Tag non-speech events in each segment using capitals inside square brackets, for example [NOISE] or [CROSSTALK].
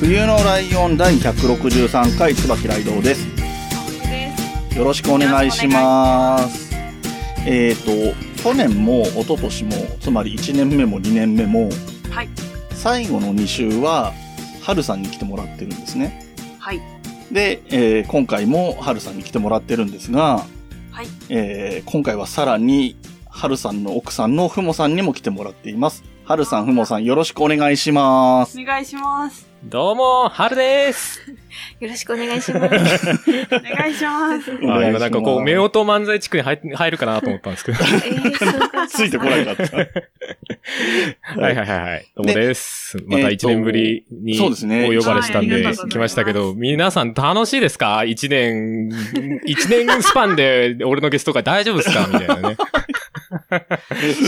冬のライオン第163回椿ライドウです。冬です。よろしくお願いします。えっ、と、去年も一昨年も、つまり1年目も2年目も、はい。最後の2週は、春さんに来てもらってるんですね。はい。で、えー今回も春さんに来てもらってるんですが、はい。えー今回はさらに、春さんの奥さんのふもさんにも来てもらっています。春さん、ふもさん、よろしくお願いします。お願いします。どうも、春です。[LAUGHS] よろしくお願いします。[LAUGHS] お願いします。あ今なんかこう、目音漫才地区に入入るかなと思ったんですけど。[LAUGHS] えー、ついてこなかった。はいはいはいはい。どうもです。また一年ぶりにそうですねお呼ばれしたんで来ましたけど、皆さん楽しいですか？一年、一年スパンで俺のゲスト会大丈夫ですか？みたいなね。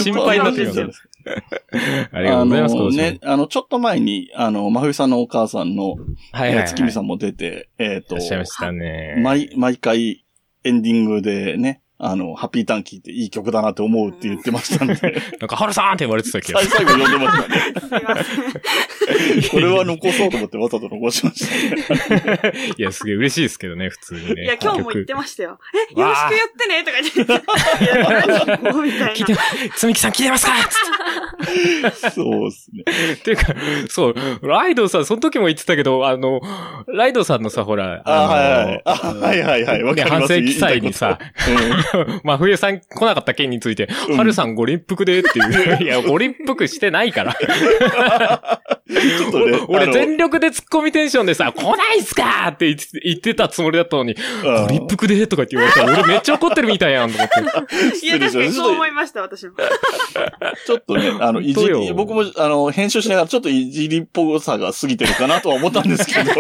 心配になってきますそうですありがとうございます、あね、あの、ちょっと前に、あの、まふゆさんのお母さんの、はいはいはい。えー月見さんも出て、えっ、といらっ、しゃいましたね。毎、毎回エンディングでね、あの、ハッピーターン聞いていい曲だなって思うって言ってましたんで、[LAUGHS] なんか、春さんって言われてたけど最。最後読んでましたね。[LAUGHS] すいません。これは残そうと思ってわざと残しましたね。いや、すげえ嬉しいですけどね、普通にね。いや、今日も言ってましたよ。え、よろしく言ってねとか言って。いや、何みたいな聞いて。、つみきさん聞いてますか？そうですね。っていうか、そう、ライドさん、その時も言ってたけど、あの、ライドさんのさ、ほら、あ、はいはい。あ、はいはいはい。わかります。ね反省記載にさ言いたいこ [LAUGHS] 真冬さん来なかった件について、うん春さんご立腹でっていう。[LAUGHS] いや、ご立腹してないから。[LAUGHS] う [LAUGHS] んちょっとね、あ俺の全力で突っ込みテンションでさ、来ないっすかって言って言ってたつもりだったのに、うんご立腹でとか言って言われたら、俺めっちゃ怒ってるみたいやんと思って。[LAUGHS] いや、確かにそう思いました、私も。ちょっとね、あの、いじり、僕も、あの、編集しながらちょっといじりっぽさが過ぎてるかなとは思ったんですけど、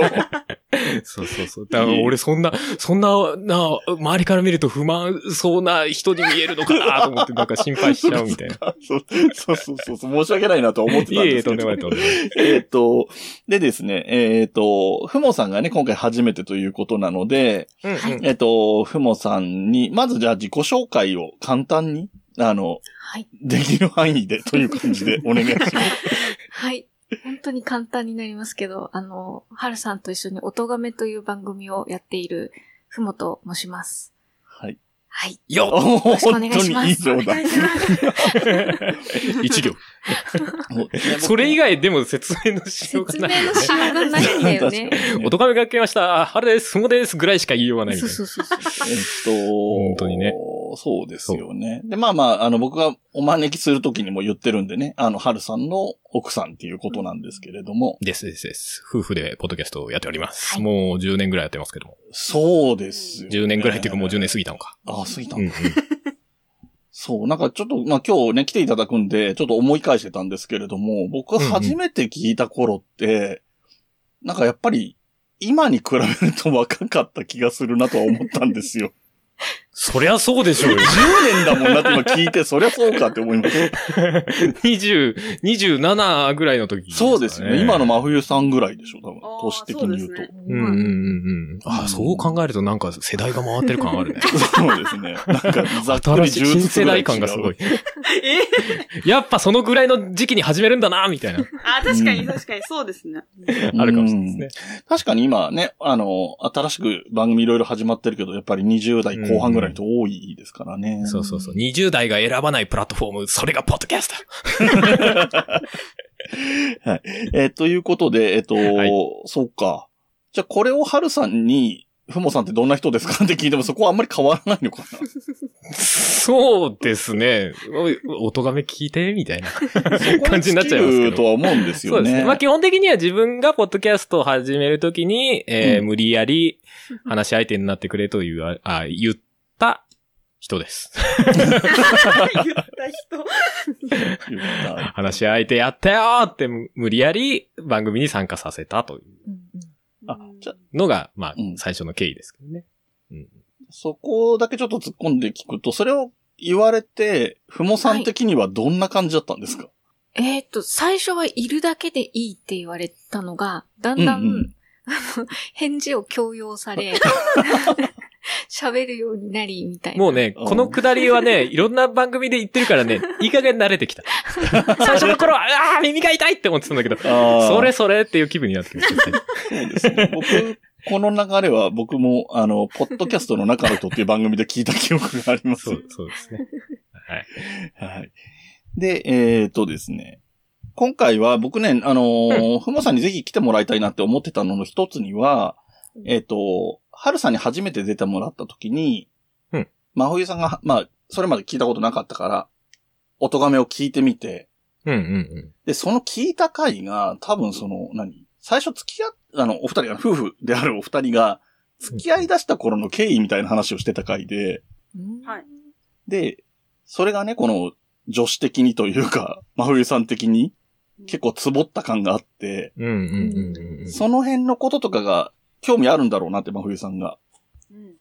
[LAUGHS] そうそうそう。だから俺そんな、そんな、な、周りから見ると不満そうな人に見えるのかなと思って、なんか心配しちゃうみたいな。そうそうそうそう、申し訳ないなと思ってたんいえいえ、ですけどとんでもない、とんでもない。[LAUGHS] えっと、でですね、えっと、ふもさんがね、今回初めてということなので、うんうん。えっと、ふもさんに、まずじゃあ自己紹介を簡単に、あの、はい。できる範囲でという感じで [LAUGHS] お願いします。はい。本当に簡単になりますけど、あの、はるさんと一緒に音亀という番組をやっている、ふもと申します。はい。はい。よおろしくお本当願いしますに以上だ。[LAUGHS] 一行。それ以外でも説明のしようが説明ないよね。のしようがないんだよね。おとがめが来ました。春です。ふもです。ぐらいしか言いようがないみたそいうな。そうそうそう。えっと、本当にね。そうですよね。で、まあまあ、あの、僕がお招きするときにも言ってるんでね、あの、春さんの奥さんっていうことなんですけれども、ですですです。夫婦でポッドキャストをやっております。はいもう10年ぐらいやってますけども。そうですよ、10年ぐらいっていうかもう10年過ぎたのか。あ、過ぎたうんのか、[LAUGHS] そう、なんかちょっと、まあ今日ね、来ていただくんで、ちょっと思い返してたんですけれども、僕が初めて聞いた頃って、なんかやっぱり、今に比べると若かった気がするなとは思ったんですよ。[LAUGHS] そりゃそうでしょうよ。10年だもんなって今聞いて、そりゃそうかって思いました。[LAUGHS] 20、27ぐらいの時、そうですよね。今のま真冬さんぐらいでしょ、多分。年的に言うと。そうねうんうんうんうん。ああ、そう考えるとなんか世代が回ってる感あるね。[LAUGHS] そうですね。なんか、ざっくり10新しい新世代感がすごい。[LAUGHS] え？やっぱそのぐらいの時期に始めるんだな、みたいな。あ、確かに確かにそうですね。あるかもしれないですね。確かに今ね、あの、新しく番組いろいろ始まってるけど、やっぱり20代後半ぐらいと多いですからね。そうそうそう。20代が選ばないプラットフォーム、それがポッドキャスト。[LAUGHS] はい。えーということで、えっ、と、はいそうか。じゃあこれを春さんに、ふもさんってどんな人ですかって聞いてもそこはあんまり変わらないのかな [LAUGHS] そうですね。お音がめ聞いて、みたいな感じになっちゃいますけど。とは思うんですよね。そうですね。まあ基本的には自分がポッドキャストを始めるときに、えーうん無理やり話し相手になってくれという、あ、あ言った人です。言った人。言った話し相手やったよーって無理やり番組に参加させたという。のが、まあう、ん。最初の経緯ですけどね。そこだけちょっと突っ込んで聞くと、それを言われて、ふもさん的にはどんな感じだったんですか、えーっと、最初はいるだけでいいって言われたのが、だんだん、うんうん。あの [LAUGHS] 返事を強要され、[LAUGHS] [LAUGHS] 喋るようになり、みたいな。もうね、うんこのくだりはね、[LAUGHS] いろんな番組で言ってるからね、[LAUGHS] いい加減慣れてきた。最初の頃は、ああ、耳が痛いって思ってたんだけど、それそれっていう気分になってきました。そうですね。僕、この流れは僕も、あの、ポッドキャストの中の人っていう番組で聞いた記憶があります。そう、そうですね。はい。はい。で、えー、とですね。今回は僕ね、あのーふもさんにぜひ来てもらいたいなって思ってたのの一つには、えっ、と、はるさんに初めて出てもらった時に、うん。真冬さんが、まあ、それまで聞いたことなかったから、音亀を聞いてみて、うんうんうん。で、その聞いた回が、多分その、何？最初付き合っ、あの、お二人が、夫婦であるお二人が、付き合い出した頃の経緯みたいな話をしてた回で、うんはいで、それがね、この、女子的にというか、真冬さん的に、結構つぼった感があって、うんうんうんうん。その辺のこととかが興味あるんだろうなって真冬さんがうん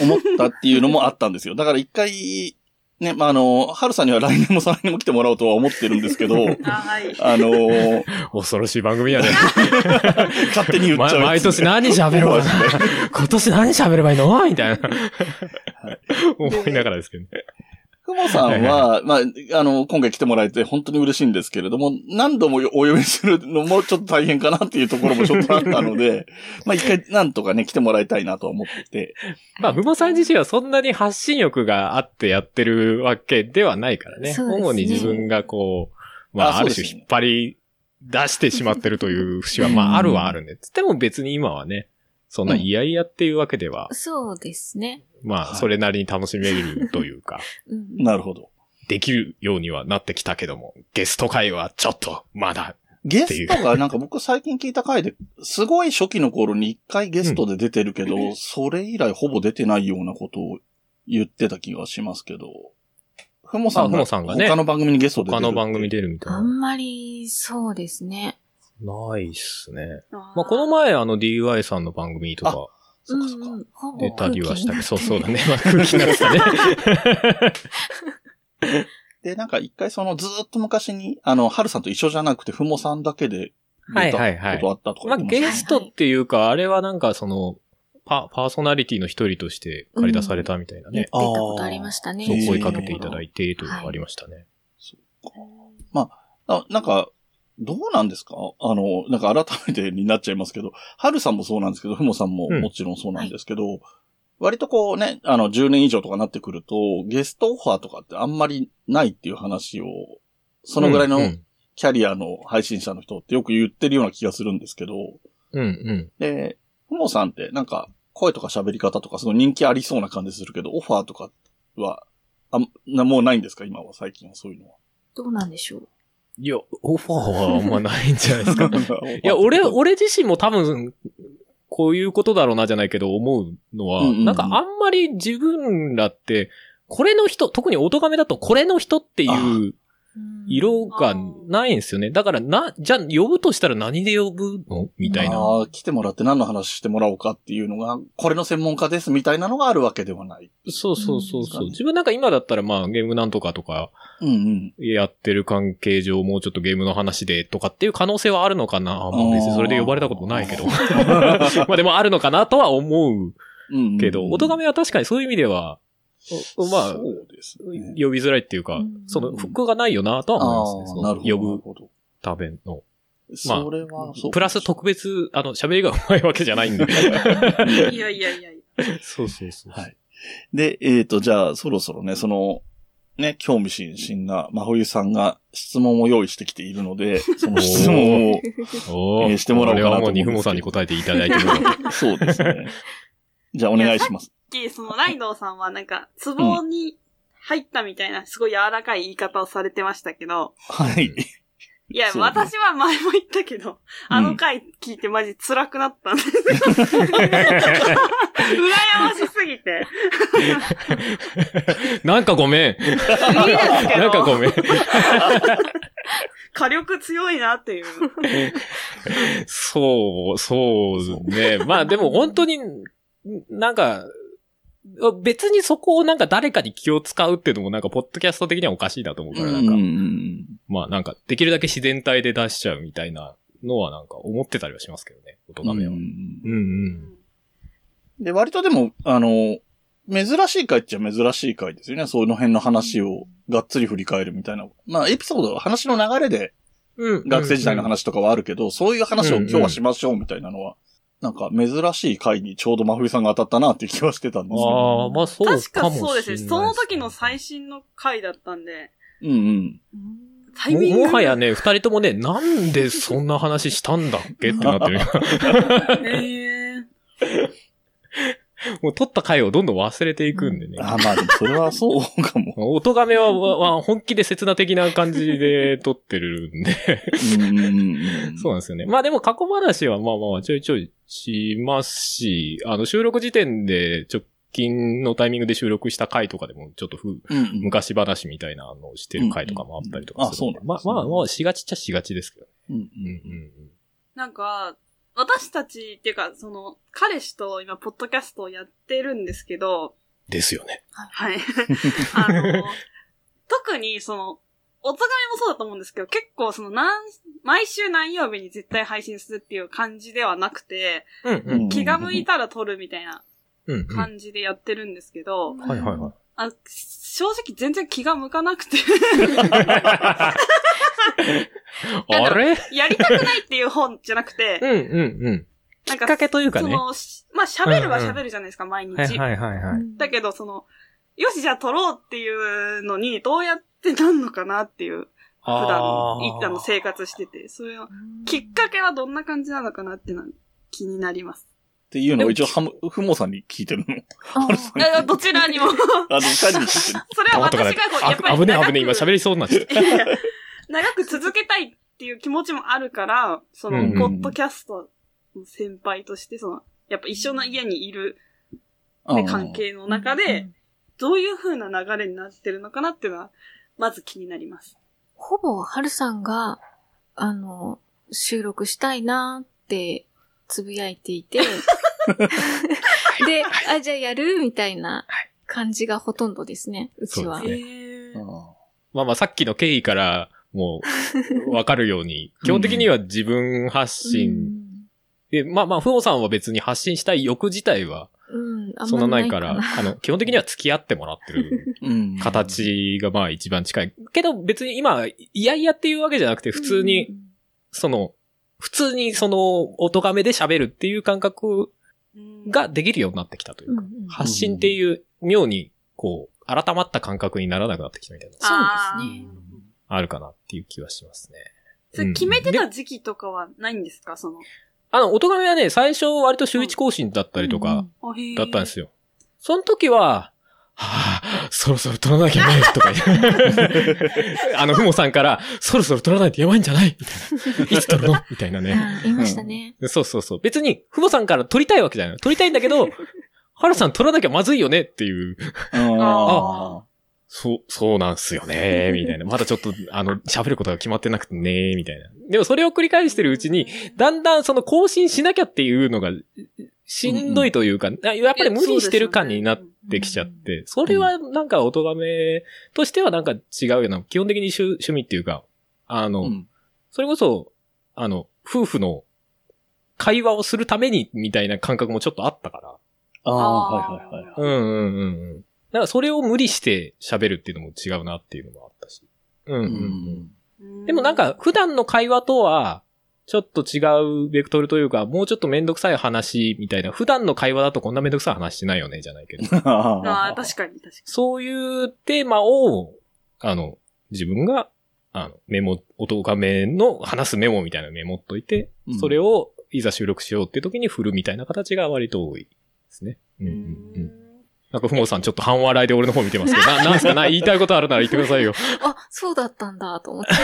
思ったっていうのもあったんですよ。だから一回、ね、まあ、あの、春さんには来年も再来年も来てもらおうとは思ってるんですけど、[LAUGHS] あ、はい。あのー恐ろしい番組やね。[LAUGHS] 勝手に言っちゃうま毎年何喋ろう。今年何喋ればいいの？みたいな。思いながらですけどね。ふもさんは、まあ、あの、今回来てもらえて本当に嬉しいんですけれども、何度もお呼びするのもちょっと大変かなっていうところもちょっとあったので、[LAUGHS] まあ一回なんとかね、来てもらいたいなと思ってて。まあ、ふもさん自身はそんなに発信欲があってやってるわけではないからね。そうですね主に自分がこう、まあ、ある種引っ張り出してしまってるという節は、まあ、あるはあるんで。つっても別に今はね、そんな嫌々っていうわけでは、そうですね。まあ、はいそれなりに楽しめるというか、うんなるほど。できるようにはなってきたけども、ゲスト会はちょっと、まだ、ゲストがなんか僕最近聞いた回で、すごい初期の頃に一回ゲストで出てるけど、それ以来ほぼ出てないようなことを言ってた気がしますけど、ふもさんあふがもさんがね他の番組にゲストで出て。他の番組出るみたいな。あんまり、そうですね。ないっすね。ままあ、この前、あの、DY さんの番組とかそっかそっか。うん出たりはしたけど、そうそうだね。ね。まあ、空気になってたね。[LAUGHS] で、なんか一回そのずーっと昔に、あの、はるさんと一緒じゃなくて、ふもさんだけで出たはいはいはいことあったとかまあ、言ってましたゲストっていうか、あれはなんかその、パ、パーソナリティの一人として借り出されたみたいなね。言ってたことありましたね。そう声かけていただいて、というのがありましたね。あなんか、どうなんですか？あの、なんか改めてになっちゃいますけど、はるさんもそうなんですけど、ふもさんもうんもちろんそうなんですけど、割とこうね、あの、10年以上とかなってくると、ゲストオファーとかってあんまりないっていう話を、そのぐらいのうんうんキャリアの配信者の人ってよく言ってるような気がするんですけど、うんうん。で、ふもさんってなんか声とか喋り方とかすごい人気ありそうな感じするけど、オファーとかは、あんな、もうないんですか？今は、最近はそういうのは。どうなんでしょう。いや、オファーはあんまないんじゃないですか。い [LAUGHS] いや、俺、俺自身も多分、こういうことだろうなじゃないけど思うのは、うんうんうんなんかあんまり自分らって、これの人、特に音亀だとこれの人っていう色がないんですよね。だからな、じゃあ呼ぶとしたら何で呼ぶの？みたいな。ああ、来てもらって何の話してもらおうかっていうのが、これの専門家ですみたいなのがあるわけではない。そうそうそうそう。うん自分なんか今だったらまあゲームなんとかとかうんうん。やってる関係上もうちょっとゲームの話でとかっていう可能性はあるのかな？まあ別にそれで呼ばれたことないけど。[LAUGHS] まあでもあるのかなとは思ううんうんけど、音亀は確かにそういう意味では、おまあそ、うですね。呼びづらいっていうかうん、その、フックがないよなとは思いますね。ああ、なるほど。呼ぶ。ための。それは、そうプラス特別、あの、喋りが上手いわけじゃないんで。いやいやいやいや。そうそうそう。はい。で、えっ、と、じゃあ、そろそろね、その、ね、興味津々な真冬さんが質問を用意してきているので、その質問を、おえーしてもらおうかなと思うんですけどこれはもう、ニフモさんに答えていただいてる。[LAUGHS] そうですね。じゃあ、お願いします。きそのライドウさんはなんか、壺に入ったみたいな、すごい柔らかい言い方をされてましたけど、はい。いや、そうね私は前も言ったけど、あの回聞いてマジ辛くなったんですよ。[LAUGHS] 羨ましすぎて。なんかごめん。いいですけど、なんかごめん。火力強いなっていう。そう、そうね。まあでも本当に、なんか、別にそこをなんか誰かに気を使うっていうのもなんかポッドキャスト的にはおかしいなと思うから、なんか、うんまあなんかできるだけ自然体で出しちゃうみたいなのはなんか思ってたりはしますけどね、音うん亀は。うんうん。で、割とでも、あの、珍しい回っちゃ珍しい回ですよね。その辺の話をがっつり振り返るみたいな。まあ、エピソード、話の流れでうん学生時代の話とかはあるけど、そういう話を今日はしましょうみたいなのは、なんか珍しい回にちょうど真冬さんが当たったなっていう気はしてたんですけあど。あ、まあそうかもし確かれないそうですね。その時の最新の回だったんで、うんうん。もタイミングもはやね、二人ともね、なんでそんな話したんだっけってなってる。[LAUGHS] ええ [LAUGHS] もう撮った回をどんどん忘れていくんでね。あまあ、それはそうかも。[LAUGHS] 音亀は、は本気で刹那的な感じで撮ってるんで。うん。そうなんですよね。まあでも過去話はまあまあちょいちょいしますし、あの収録時点で直近のタイミングで収録した回とかでもちょっとふうんうん。昔話みたいなのをしてる回とかもあったりとかする。うんうんあそうなんですねまあまあまあしがちっちゃしがちですけど。うんうんうんうんなんか、私たちっていうか、その、彼氏と今、ポッドキャストをやってるんですけど、ですよね。はい。[LAUGHS] あの、特にその、お互いもそうだと思うんですけど、結構その、なん、毎週何曜日に絶対配信するっていう感じではなくて、うんうん気が向いたら撮るみたいな。感じでやってるんですけど、はいはいはい。あ正直全然気が向かなくて、[LAUGHS] [LAUGHS] あれ？やりたくないっていう本じゃなくて [LAUGHS] う、んうんうん。きなんかっかけというかね。その、しまあ喋るは喋るじゃないですか、毎日。はいはいはいはい。だけど、その、よし、じゃあ撮ろうっていうのに、どうやってなんのかなっていう、普段、いあの、生活してて、そういうの、きっかけはどんな感じなのかなっていうのは気になります。っていうのを一応、はむ、ふもさんに聞いてるの。あえどちらにも。あの、二人に聞いてる。[LAUGHS] それは私がこう、やっぱり。あ危ねえ危ねえ、今喋りそうになっちゃった。長く続けたいっていう気持ちもあるから、[LAUGHS] その、ポッドキャストの先輩として、その、やっぱ一緒の家にいる、ね、関係の中で、どういう風な流れになってるのかなっていうのは、まず気になります。ほぼ、はるさんが、あの、収録したいなって、つぶやいていて、[LAUGHS] で、あ、じゃあやるみたいな感じがほとんどですね、うちは。そうですね。えー。あまあまあさっきの経緯からもうわかるように、[LAUGHS] 基本的には自分発信。で、まあまあ、ふおさんは別に発信したい欲自体はそんまなな。いから、な [LAUGHS] あの、基本的には付き合ってもらってるうん。形がまあ一番近い。けど別に今、いやいやっていうわけじゃなくて、普通に、、その、普通にその、音がめで喋るっていう感覚うん。ができるようになってきたというか、発信っていう妙に、こう、改まった感覚にならなくなってきたみたいな、そうですね。あるかなっていう気はしますね。それ決めてでた時期とかはないんですか？その。あの、音亀はね、最初割と週一更新だったりとか、だったんですよ。その時は、はぁ、そろそろ撮らなきゃね、とか言って。[LAUGHS] あの、ふもさんから、そろそろ撮らないとやばいんじゃない？みたいな。いつ撮るの？みたいなね。あ言いましたね。そうそうそう。別に、ふもさんから撮りたいわけじゃない。撮りたいんだけど、[LAUGHS] はるさん撮らなきゃまずいよねっていう。あそう、そうなんすよね、[LAUGHS] みたいな。まだちょっと、あの、喋ることが決まってなくてね、みたいな。でもそれを繰り返してるうちに、だんだんその更新しなきゃっていうのが、しんどいというか、あやっぱり無理してる感になってきちゃって、それはなんか音亀としてはなんか違うような、基本的に趣趣味っていうか、あの、うんそれこそ、あの、夫婦の会話をするためにみたいな感覚もちょっとあったから。ああ、はいはいはい。うんうんうんうん。だからそれを無理して喋るっていうのも違うなっていうのもあったし。うんうんうん。うんでもなん、か普段の会話とは、ちょっと違うベクトルというか、もうちょっとめんどくさい話みたいな、普段の会話だとこんなめんどくさい話してないよね、じゃないけど。ああ、確かに確かに。そういうテーマを、あの、自分が、あの、メモ、音画面の話すメモみたいなのメモっといて、うんそれをいざ収録しようっていう時に振るみたいな形が割と多いですね。うんうんうん。なんか、ふもさんちょっと半笑いで俺の方見てますけど、[LAUGHS] な、なんすか？な、言いたいことあるなら言ってくださいよ。[LAUGHS] あ、そうだったんだ、と思って。[LAUGHS]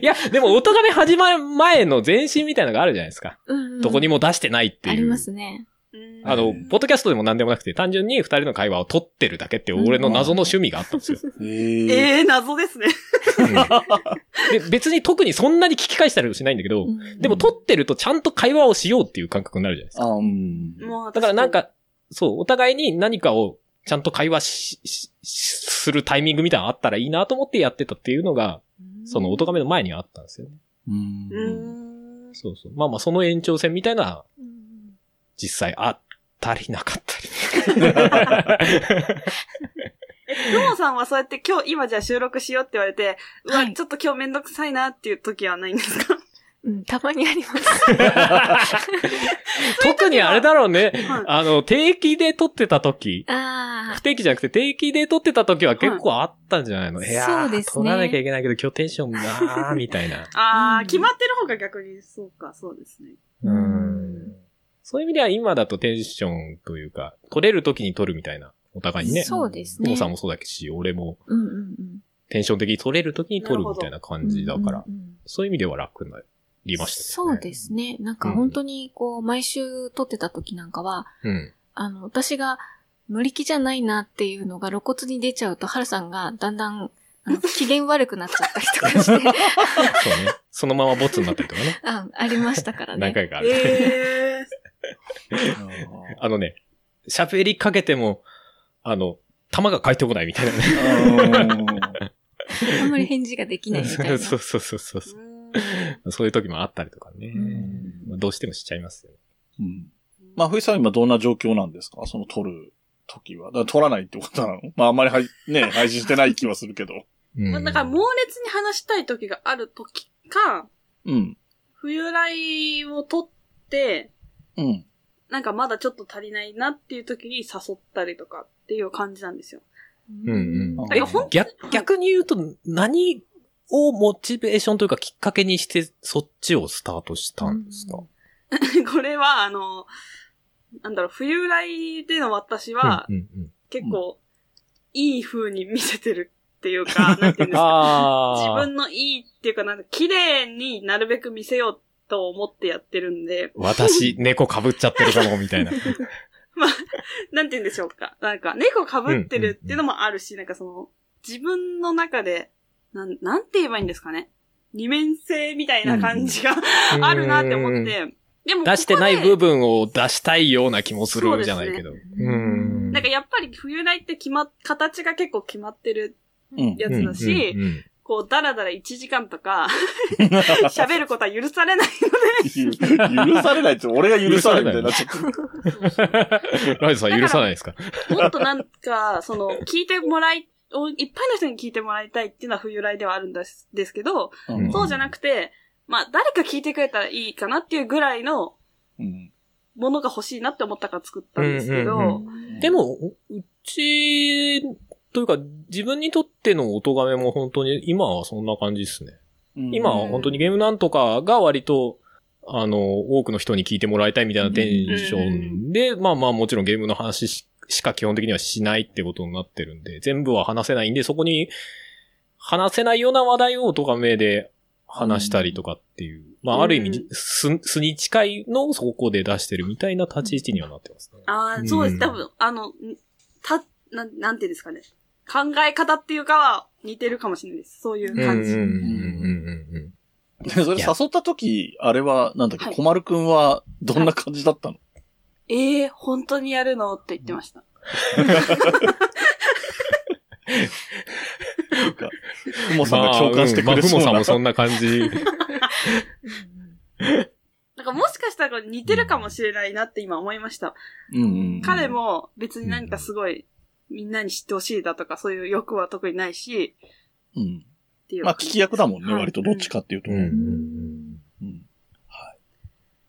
いや、でも、音がめ始まる前の前身みたいなのがあるじゃないですか。うんうんどこにも出してないっていう。ありますね。うんあの、ポッドキャストでも何でもなくて、単純に二人の会話を撮ってるだけって俺の謎の趣味があったんですよ。[LAUGHS] えー、ええ謎ですね。[LAUGHS] で別に特にそんなに聞き返したりもしないんだけど、うんでも撮ってるとちゃんと会話をしようっていう感覚になるじゃないですか。あうん。もうだからなん、か、そう、お互いに何かをちゃんと会話し、するタイミングみたいなのあったらいいなと思ってやってたっていうのが、その音亀の前にはあったんですよね。うん。そうそう。まあまあ、その延長線みたいな、うん実際あったりなかったり。え、ふもさんはそうやって今日、今じゃあ収録しようって言われて、うわ、はいちょっと今日めんどくさいなっていう時はないんですか？うん、たまにあります。[LAUGHS] 特にあれだろうね。はいあの、定期で撮ってた時、あ不定期じゃなくて定期で撮ってた時は結構あったんじゃないの、い、やーそうですね撮らなきゃいけないけど今日テンションなーみたいな。あー、うん決まってる方が逆に、そうか、そうですね。あ。うんそういう意味では今だとテンションというか、撮れる時に撮るみたいな、お互いにね。そうですね。ふもさんもそうだし、俺もうんうんうん。テンション的に撮れる時に撮るみたいな感じだから、うんうんうんそういう意味では楽になりましたそうですね。なんか本当にこう、毎週撮ってた時なんかは、うん。あの、私が乗り気じゃないなっていうのが露骨に出ちゃうと、ハルさんがだんだん、あの、機嫌悪くなっちゃったりとかして、[LAUGHS] そうね。そのままボツになったりとかね。あ [LAUGHS] ありましたからね。何回かある。えあのね、喋りかけても、あの、弾が返ってこないみたいなね。あんまり返事ができないみたいな。そうそうそうそうー。そういう時もあったりとかね。んまあどうしてもしちゃいますよね。うん。まあ、ふいさん今どんな状況なんですか？その撮る時は。だから撮らないってことなの？まあ、あんまりはい、ね、配信してない気はするけど。うんまあだから猛烈に話したい時がある時か、うん。冬来を取って、うん。なんかまだちょっと足りないなっていう時に誘ったりとかっていう感じなんですよ。うんうん。逆、逆に言うと、何をモチベーションというかきっかけにして、そっちをスタートしたんですか、[LAUGHS] これは、あの、なんだろう、冬来での私は結構いい風に見せてるっていうか、[LAUGHS] なんていうんですか。自分のいいっていうか、なんか綺麗になるべく見せようと思ってやってるんで、[LAUGHS] 私、猫被っちゃってるかも、みたいな。[LAUGHS] なんて言うんでしょうか。なんか、猫被ってるっていうのもあるし、なんかその、自分の中で、なん、なんて言えばいいんですかね。二面性みたいな感じが [LAUGHS] あるなって思って、でもここで、出してない部分を出したいような気もするじゃないけど。ううんなんかやっぱり冬来って決まっ、形が結構決まってるうん。やつだし、うんうんうんこう、だらだら1時間とか、[LAUGHS] 喋ることは許されない許されないって、俺が許されないみたいになっちゃった。[LAUGHS] ライズさん許さないですか？もっとなんか、その、聞いてもらい、おいっぱいの人に聞いてもらいたいっていうのは冬来ではあるんですですけど、うん。そうじゃなくて、まあ、誰か聞いてくれたらいいかなっていうぐらいのうん。ものが欲しいなって思ったから作ったんですけど、でも、うち、というか、自分にとっての音亀も本当に、今はそんな感じですね。うん今は本当にゲームなんとかが割と、あの、多くの人に聞いてもらいたいみたいなテンションで、まあまあもちろんゲームの話ししか基本的にはしないってことになってるんで、全部は話せないんで、そこに話せないような話題を音亀で話したりとかっていう、まあある意味うん、素素に近いのをそこで出してるみたいな立ち位置にはなってますね。ああ、うんそうです。多分、あの、んた、なん、なんていうんですかね。考え方っていうかは似てるかもしれないです。そういう感じ。うんうんうんうんうんでそれ誘った時、あれは、なんだっけ、はい小丸くんはどんな感じだったの、ええー、本当にやるのって言ってました。なんか、ふもさんが共感してくれそうな。まあうんまあふもさんもそんな感じ。[LAUGHS] なんかもしかしたら似てるかもしれないなって今思いました。うんうん。彼、も別に何かすごいみんなに知ってほしいだとかそういう欲は特にないし、うん。っていう。まあ、聞き役だもんね、はい割とどっちかっていうと。うんうんうんうん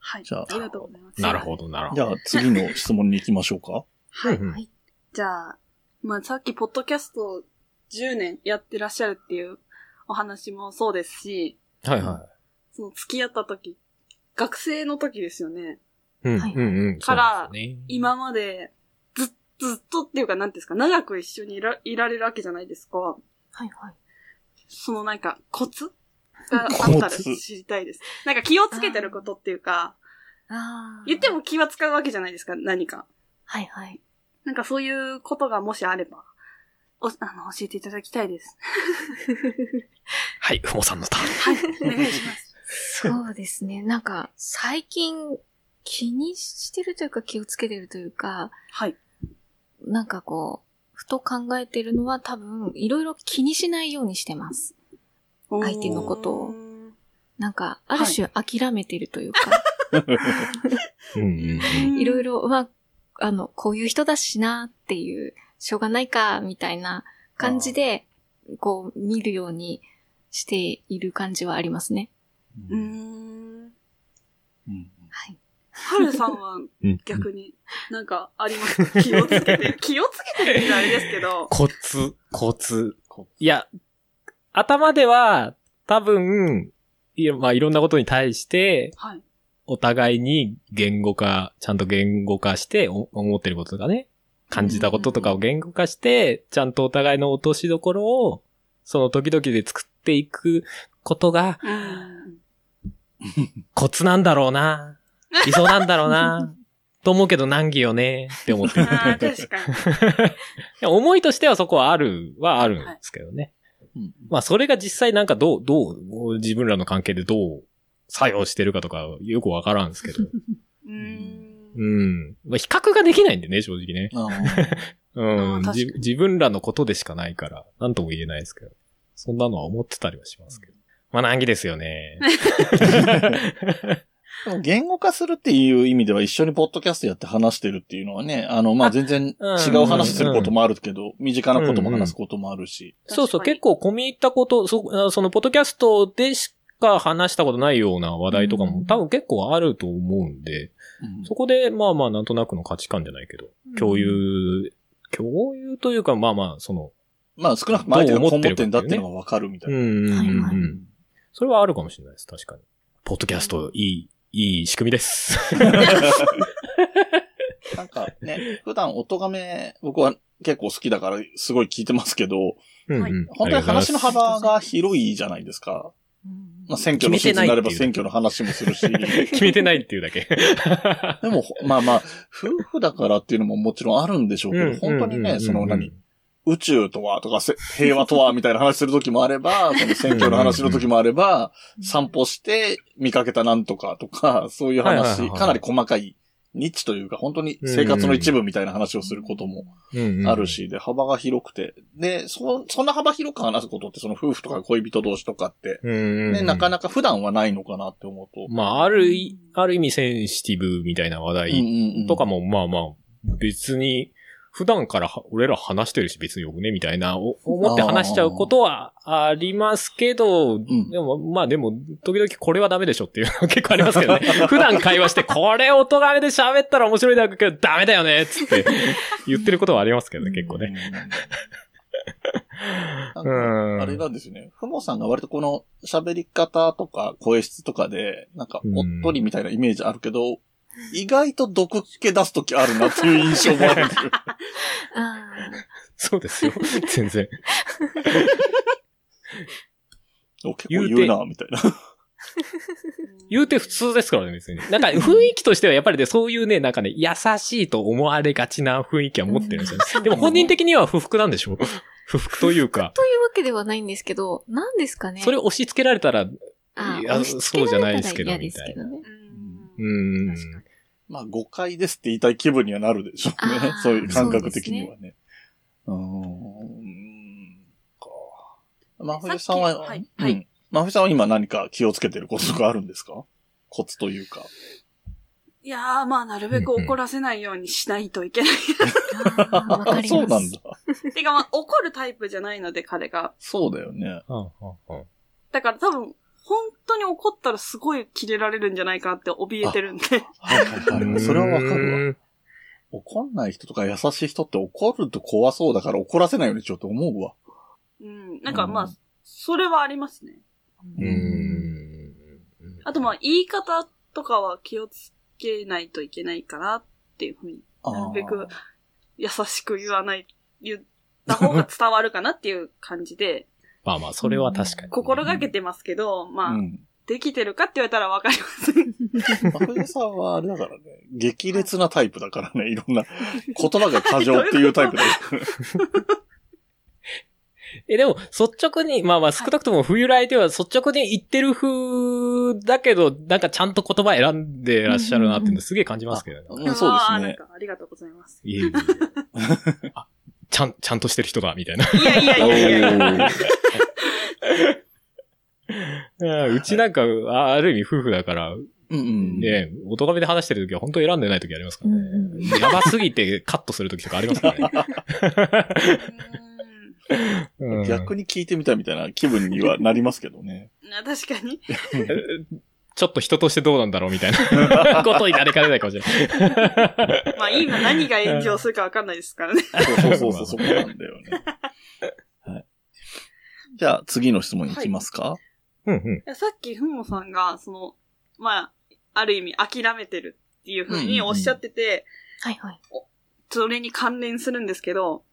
はい。じゃあありがとうございます。なるほど、なるほど。じゃあ、次の質問に行きましょうか。はい。うんはい。じゃあ、まあさっきポッドキャスト10年やってらっしゃるっていうお話もそうですし、はいはその付き合った時、学生の時ですよね。うん、はいうん、うん。から今まで、ず、ずっとっていうか、なんですか、長く一緒にいらいられるわけじゃないですか。はいはい。そのなんか、コツがあったら知りたいです。なんか気をつけてることっていうか、ああ。言っても気は使うわけじゃないですか、何か。はいはい。なんかそういうことがもしあれば、お、あの、教えていただきたいです。はい、ふもさんのターン。はい、お願いします。そうですね。なんか、最近、気にしてるというか気をつけてるというか、はい。なんかこう、ふと考えてるのは多分、いろいろ気にしないようにしてます。相手のことを。なんか、ある種諦めてるというか、いろいろ、まあ、あの、こういう人だしなっていう、しょうがないか、みたいな感じで、こう、見るようにしている感じはありますね。うん。はい。はるさんはうん。逆になんかありますか？気をつけてる。[LAUGHS] 気をつけてるってあれですけど。コツ、コツ。いや、頭では、多分、いや、まあ、いろんなことに対して、はい。お互いに言語化、ちゃんと言語化して、お思ってることとかね、感じたこととかを言語化して、ちゃんとお互いの落としどころを、その時々で作っていくことが、うん。コツなんだろうな。[LAUGHS] 理想なんだろうな。と思うけど難儀よねって思ってる。[LAUGHS] ああ、確かに。[LAUGHS] 思いとしてはそこはある、はあるんですけどね。うんまあそれが実際なんかどう、どう、自分らの関係でどう作用してるかとかよくわからんですけど。うーん。うん。まあ比較ができないんでね、正直ね。うん。あー確かにじ自分らのことでしかないから、なんとも言えないですけど。そんなのは思ってたりはしますけど。まあ難儀ですよね。言語化するっていう意味では一緒にポッドキャストやって話してるっていうのはね、あの、まあ、全然違う話することもあるけど、身近なことも話すこともあるし。そうそう、結構込み入ったこと、そそのポッドキャストでしか話したことないような話題とかも、うん。多分結構あると思うんで、うん。そこで、まあまあ、なんとなくの価値観じゃないけど、共有、共有というか、まあまあ、その、まあ、少なくとも相手がこう思ってんだっていうのがわかるみたいな。うん。うんうん、それはあるかもしれないです、確かに。ポッドキャスト、いい、いい仕組みです。[LAUGHS] なんかね、普段音がめ、僕は結構好きだからすごい聞いてますけど、うんうんはい本当に話の幅が広いじゃないですか。まあ、選挙のシーズンになれば選挙の話もするし。決めてないっていうだけ。でも、ほまあまあ、夫婦だからっていうのももちろんあるんでしょうけど、本当にね、その何、宇宙とはとか、せ [LAUGHS] 平和とはみたいな話するときもあれば、[LAUGHS] その選挙の話のときもあれば、散歩して見かけたなんとかとか、そういう話、かなり細かい、ニッチというか、本当に生活の一部みたいな話をすることもあるし、で、幅が広くて。で、そ、そんな幅広く話すことって、その夫婦とか恋人同士とかって、ね、なかなか普段はないのかなって思うと。まあ、あるい、ある意味センシティブみたいな話うん題とかも、まあまあ、別に、普段からは俺ら話してるし別によくね、みたいな、お思って話しちゃうことはありますけど、んでも、まあでも、時々これはダメでしょっていうのは結構ありますけどね。[LAUGHS] 普段会話して、これ音がめで喋ったら面白いだけど、ダメだよねつって [LAUGHS] 言ってることはありますけどね、結構ね。あれなんですよね。ふもさんが割とこの喋り方とか声質とかで、なんかおっとりみたいなイメージあるけど、[LAUGHS] 意外と毒気出すときあるなっていう印象もあるんですよ。[LAUGHS] あそうですよ。[LAUGHS] 全然。お結構言うな、みたいな。言うて普通ですからね、別に。なんか雰囲気としてはやっぱりね、そういうね、なんかね、優しいと思われがちな雰囲気は持ってるんですよね。でも本人的には不服なんでしょ不服というか。というわけではないんですけど、何ですかね。それを押し付けられたら、あいや押し付けられたらそうじゃないですけど嫌ですけどね。うーん。まあ誤解ですって言いたい気分にはなるでしょうね [LAUGHS] そういう感覚的にはね。うーん。か。まふゆさんは、はいうんはいまふゆさんは今何か気をつけてることとかあるんですか？コツというか。いやー、まあ、なるべく怒らせないようにしないといけない。わかります。そうなんだ。[LAUGHS] てか、まあ、怒るタイプじゃないので、彼が。そうだよね。だから多分、本当に怒ったらすごいキレられるんじゃないかなって怯えてるんで。はいはいはい。それはわかるわ。怒んない人とか優しい人って怒ると怖そうだから怒らせないようにしようと思うわ。うん。なんかまあうん、それはありますね。うーん。あとまあ、言い方とかは気をつけないといけないかなっていうふうに、なるべく優しく言わない、言った方が伝わるかなっていう感じで、まあまあ、それは確かに。心がけてますけど、まあ、うん。できてるかって言われたらわかりません。[LAUGHS] 真冬さんはあれだからね、激烈なタイプだからね、いろんな言葉が過剰っていうタイプだよ。[LAUGHS] え、でも、率直に、まあまあ、少なくとも冬来では率直に言ってる風だけど、なんかちゃんと言葉選んでらっしゃるなっていうのすげえ感じますけどね。うんそうですね。ありがとうございます。いえいえいえあ、[LAUGHS] ちゃん、ちゃんとしてる人だ、みたいな。いやいやいやいや。[LAUGHS] うちなんか、あある意味夫婦だから、うんうん。ね、おとがめで話してるときは本当選んでないときありますからね。やばすぎてカットするときとかありますからね。うん逆に聞いてみたいみたいな気分にはなりますけどね。[LAUGHS] 確かに。[LAUGHS] ちょっと人としてどうなんだろうみたいな [LAUGHS] ことになりかねないかもしれない。[LAUGHS] まあ今何が炎上するかわかんないですからね。そうそうそう、[LAUGHS] そこなんだよね。はい。じゃあ次の質問いきますか、うんうん。いやさっきふもさんが、その、まあ、ある意味諦めてるっていうふうにおっしゃってて、はいはい。それに関連するんですけど、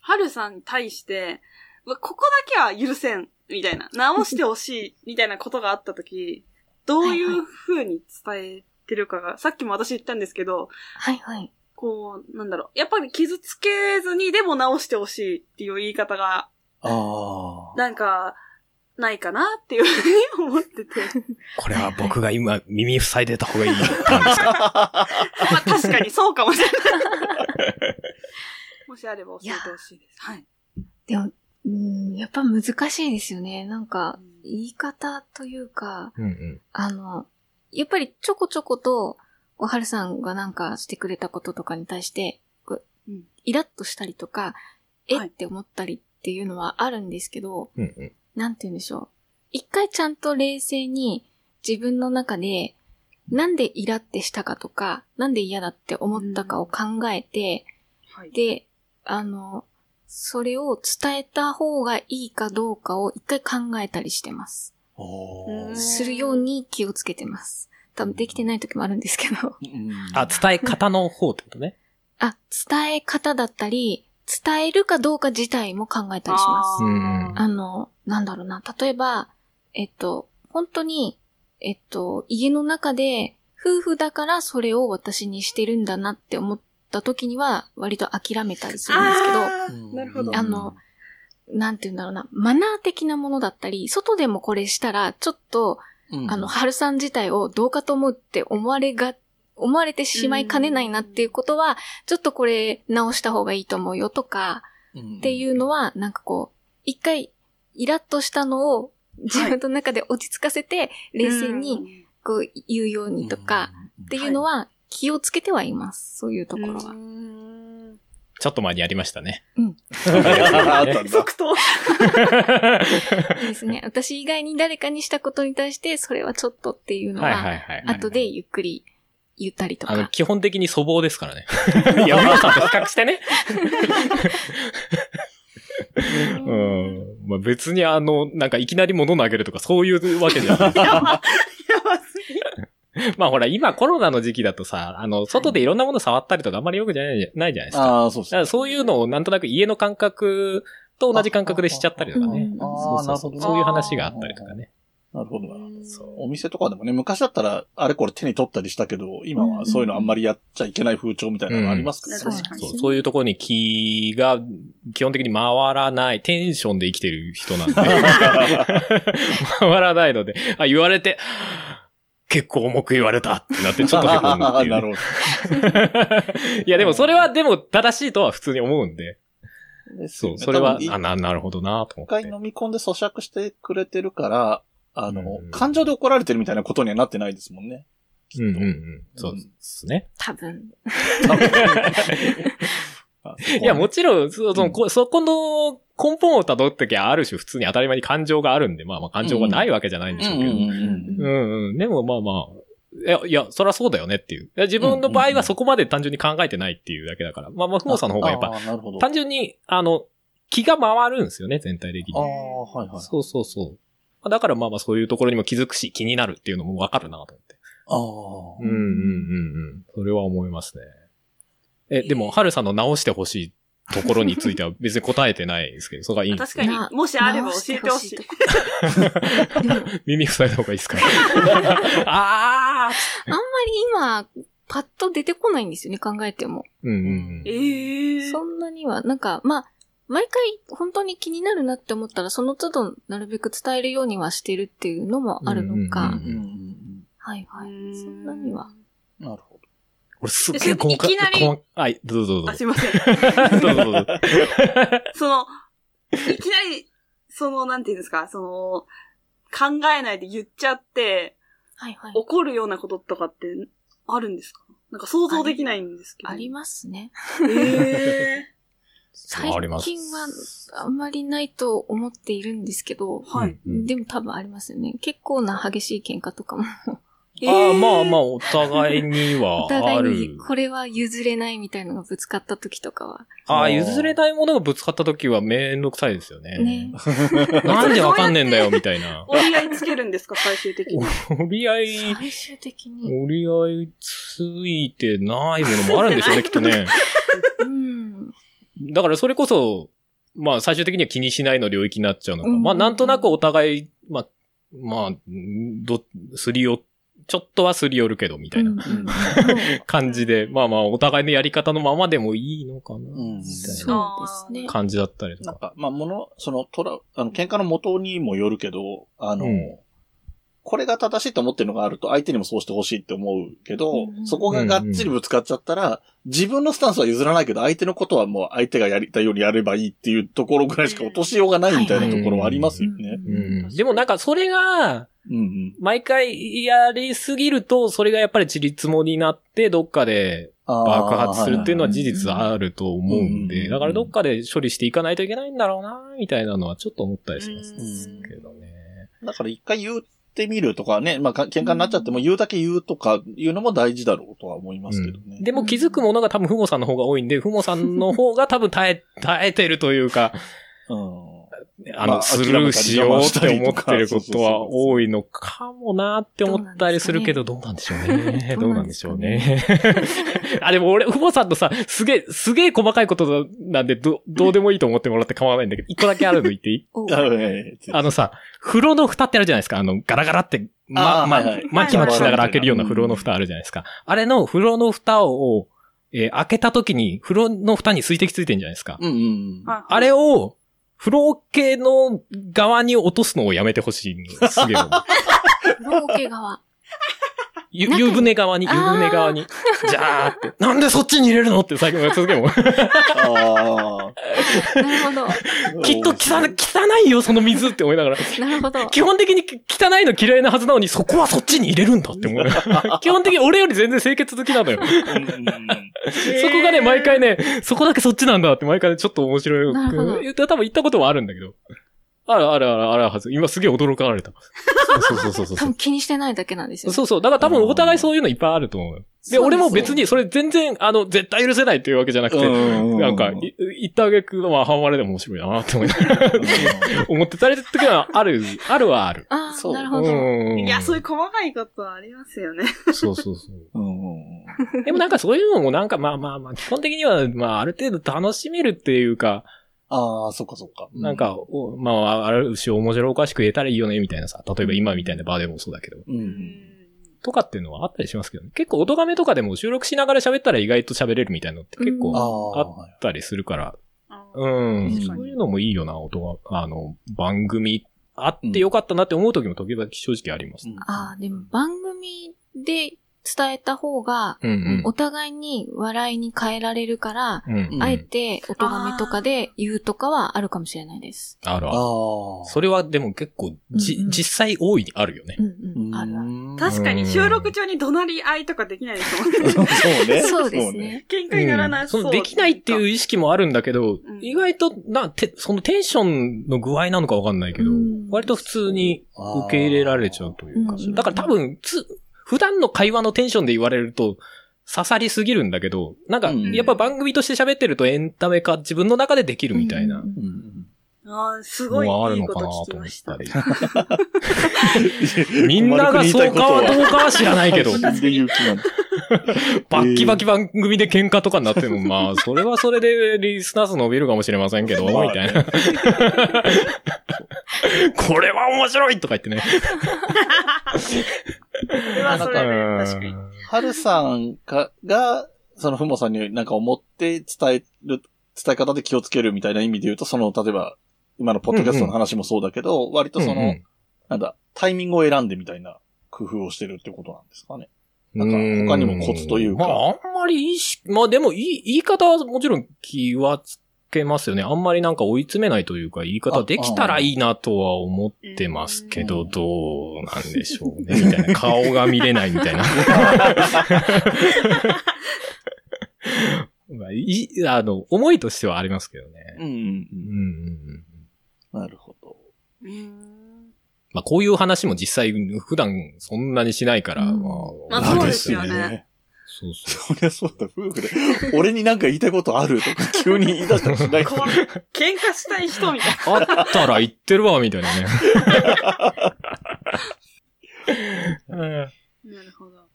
はるさんに対して、ここだけは許せん、みたいな、直してほしい、みたいなことがあったとき、[LAUGHS] どういうふうに伝えてるかが、さっきも私言ったんですけど、はいはい。こう、なんだろう、やっぱり傷つけずにでも直してほしいっていう言い方が、ああ。なんか、ないかなっていうふうに思ってて。[LAUGHS] これは僕が今耳塞いでた方がいいターンですか？[LAUGHS] まあ確かにそうかもしれない。もしあれば教えてほしいです。はい。でも、うん、やっぱ難しいですよね。なんか、言い方というか、うんうん。あの、やっぱりちょこちょこと、おはるさんがなんかしてくれたこととかに対して、イラッとしたりとか、え？はいって思ったりっていうのはあるんですけど、うんうん。なんて言うんでしょう。一回ちゃんと冷静に自分の中で、なんでイラってしたかとか、なんで嫌だって思ったかを考えて、はい。で、あの、それを伝えた方がいいかどうかを一回考えたりしてます。するように気をつけてます。多分できてない時もあるんですけど。うんあ、伝え方の方ってことね。あ、伝え方だったり、伝えるかどうか自体も考えたりします。うんあの、なんだろうな。例えば、えっと、本当に、えっと、家の中で、夫婦だからそれを私にしてるんだなって思った時には、割と諦めたりするんですけど、なるほど。あの、なんて言うんだろうな、マナー的なものだったり、外でもこれしたら、ちょっと、うん。あの、春さん自体をどうかと思うって思われが、思われてしまいかねないなっていうことは、ちょっとこれ直した方がいいと思うよとか、っていうのは、なんかこう、一回、イラッとしたのを自分の中で落ち着かせて、冷静にこう言うようにとか、っていうのは気をつけてはいます。そういうところは。は。ちょっと前にやりましたね。うん。即答。いいですね。私以外に誰かにしたことに対して、それはちょっとっていうのは。後でゆっくり言ったりとあの、か。基本的に粗暴ですからね。山田さんと比較してね。うん。まあ、別にあの、なんかいきなり物投げるとかそういうわけじゃない。[LAUGHS] [LAUGHS] まあほら、今コロナの時期だとさ、あの、外でいろんなもの触ったりとかあんまりよくじゃないないじゃないですか。ああ、そうですね。だからそういうのをなんとなく家の感覚と同じ感覚でしちゃったりとかね。ああーそうそうそう。なるほどそういう話があったりとかね。なるほどな。そう。お店とかでもね、昔だったら、あれこれ手に取ったりしたけど、今はそういうのあんまりやっちゃいけない風潮みたいなのがありますからね。そう、そういうところに。気が基本的に回らない、テンションで生きてる人なんで。[LAUGHS] 回らないので、あ、言われて、結構重く言われたってなって [LAUGHS] ちょっとへこむっていうなね、るほ [LAUGHS] いやでもそれはでも正しいとは普通に思うんで。ど。そう、それは多、分あ、な、なるほどなと思一回って。飲み込んで咀嚼してくれてるから、あの、うん感情で怒られてるみたいなことにはなってないですもんね。きっとうんうんうん。そうですね。多分。あ [LAUGHS] いや、もちろん、そそのこそこの根本を辿ってきゃある種普通に当たり前に感情があるんで、まあまあ感情がないわけじゃないんでしょうけど。うんうんうんうんうん。でもまあまあ、いや、いや、そりゃそうだよねっていう。自分の場合はそこまで単純に考えてないっていうだけだから。まあまあ、ふもさんの方がやっぱ。単純に、あの、気が回るんですよね、全体的ああ、に。はいはい。そうそうそう。だからまあまあそういうところにも気づくし、気になるっていうのもわかるなと思って。ああ。うんうんうんうん。それは思いますね。え、でも、春さんの直してほしいところについては別に答えてないですけど、そこはいいんです確かに、もしあれば教えてほしい。[LAUGHS] 耳塞いだ方がいいですか？[LAUGHS] ああ今、パッと出てこないんですよね、考えても。うんうんええー。そんなには、なんか、まあ、毎回本当に気になるなって思ったら、その都度なるべく伝えるようにはしてるっていうのもあるのか。うんうんうんうんはいはい。うんそんなには。うん。なるほど。俺すっげえ細かいきなりはい、どうぞどうぞあ、。すいません。どうぞどうぞ。[LAUGHS] その、いきなり、その、なんていうんですか、その、考えないで言っちゃって、はいはい。怒るようなこととかってあるんですか？なんか想像できないんですけど。ありますね。え最 [LAUGHS] あります近はあんまりないと思っているんですけど、ー、はい。でも多分ありますよね。結構な激しい喧嘩とかも。ああ、まあまあ、あ。お互いには [LAUGHS] お互あいにる。これは譲れないみたいなのがぶつかった時とかは。ああ、譲れないものがぶつかった時はめんどくさいですよね。ね。[LAUGHS] なんでわかんねえんだよ、みたいな。折り合いつけるんですか、最終的に。折り合い、最終的に。折り合いついてないものもあるんでしょうね、[LAUGHS] きっとね。うん。だからそれこそ、まあ最終的には気にしないの領域になっちゃうのか。うんまあなんとなくお互い、まあ、まあ、ど、すり寄、ちょっとはすり寄るけど、みたいな。うん。うん。[LAUGHS] 感じで、まあまあお互いのやり方のままでもいいのかな、ん。みたいな。感じだったりとか。なんか、まあ、もの、その、トラ、あの、喧嘩の元にもよるけど、あの、うんこれが正しいと思ってるのがあると、相手にもそうしてほしいって思うけど、うんそこががっちりぶつかっちゃったら、自分のスタンスは譲らないけど、相手のことはもう相手がやりたいようにやればいいっていうところぐらいしか落としようがないみたいなところはありますよね。うん、でもなんかそれが。毎回やりすぎると、それがやっぱりちりつもになって、どっかで爆発するっていうのは事実あると思うんうんで、だからどっかで処理していかないといけないんだろうな、みたいなのはちょっと思ったりしますうんけどね。だから一回言ってみるとかね、まあ、か喧嘩になっちゃっても言うだけ言うとかいうのも大事だろうとは思いますけどね。でも気づくものが多分ふもさんの方が多いんで、ふもさんの方が多分耐え、耐えてるというか、うん。あの、まあスルーしようって思ってることは多いのかもなって思ったりするけど、[LAUGHS] どうなんでしょうね。どうなんでしょうね。あ、でも俺、ふもさんとさ、すげえ、すげえ細かいことなんで、ど、どうでもいいと思ってもらって構わないんだけど、一個だけあるの言っていい？[LAUGHS] おあのさ、風呂の蓋ってあるじゃないですか。あの、ガラガラって、ま、まあーはいはい、巻き巻きしながら開けるような風呂の蓋あるじゃないですか。あれの風呂の蓋を、えー開けた時に、風呂の蓋に水滴ついてるんじゃないですか。うんうん。はいあれを、フロー系の側に落とすのをやめてほしい。すげえフ。ロー系側。湯船側に、湯船側に。[LAUGHS] じゃーって。なんでそっちに入れるのって最近すげえ思う。[LAUGHS] あなるほど。あ。[LAUGHS] きっと汚い汚いよ、その水って思いながら。なるほど。基本的に汚いの嫌いなはずなのに、そこはそっちに入れるんだって思う。基本的に俺より全然清潔好きなのよ。そこがね、毎回ね、そこだけそっちなんだって毎回ねちょっと面白い。なるほど言った多分言ったことはあるんだけど。あるあるあるあるはず。今すげえ驚かれた。そうそうそうそうそう多分。気にしてないだけなんですよ。そうそう。だから多分お互いそういうのいっぱいあると思う。で、俺も別にそれ全然、あの、絶対許せないっていうわけじゃなくて、うんなんか、い言ったあげく、まあ、半割れでも面白いなって思いながら思ってたり時はある、あるはある。ああ、そうなるほど。うん。いや、そういう細かいことはありますよね。そうそうそう。[LAUGHS] うんうんでもなんかそういうのもなんかまあまあまあ、基本的には、まあある程度楽しめるっていうか、ああ、そっかそっか。なんか、おまあ、ある種面白おかしく言えたらいいよね、みたいなさ。例えば今みたいな場でもそうだけど。うん、うん。とかっていうのはあったりしますけどね。結構、音亀とかでも収録しながら喋ったら意外と喋れるみたいなのって結構あったりするから、あうん。そういうのもいいよな、音が、あの、番組あってよかったなって思う時も時々正直あります。ああ、でも番組で伝えた方が、うんうん。お互いに笑いに変えられるから、うん。うんあえて音がめとかで言うとかはあるかもしれないです。あるある。それはでも結構、じ、うんうん実際大いにあるよねう。んうん。あるある。確かに収録中に怒鳴り合いとかできないですもんね。[LAUGHS] そうね。そうです。ね。喧嘩にならないそのできないっていう意識もあるんだけど、うん意外と、な、て、そのテンションの具合なのかわかんないけど、うん割と普通に受け入れられちゃうというかう、んだから多分、つ、普段の会話のテンションで言われると、刺さりすぎるんだけど、なんか、うん。やっぱ番組として喋ってるとエンタメ化自分の中でできるみたいな。うん。うんあーすごいもうあるいいことのかなと聞きました思った。り。[LAUGHS] みんながそうかはどうかは知らないけど。バッキバキ番組で喧嘩とかになっても、まあ、それはそれでリスナー数伸びるかもしれませんけど、みまあたいな。これは面白いとか言ってね。それはそれで、確かに。はるさんかが、そのふもさんになんか思って伝える、伝え方で気をつけるみたいな意味で言うと、その、例えば、今のポッドキャストの話もそうだけど、割とその、うんうんなんだ、タイミングを選んでみたいな工夫をしてるってことなんですかね。なんか他にもコツというかまあ、あんまり意識、まあでもいい、言い方はもちろん気はつけますよね。あんまりなんか追い詰めないというか、言い方できたらいいなとは思ってますけど、うんどうなんでしょうね。みたいな。顔が見れないみたいな。[LAUGHS] [LAUGHS] まあ、いあの、思いとしてはありますけどね。うんうんうんうんうん。うん。なるほど。まあこういう話も実際普段そんなにしないから、うんまあ、まあそうですよね。そうそう。そりゃそうだ、夫婦で。俺になんか言いたいことあるとか急に言い出したらしない。喧嘩したい人みたい [LAUGHS] あったら言ってるわ、みたいなね。な。[LAUGHS] なるほど。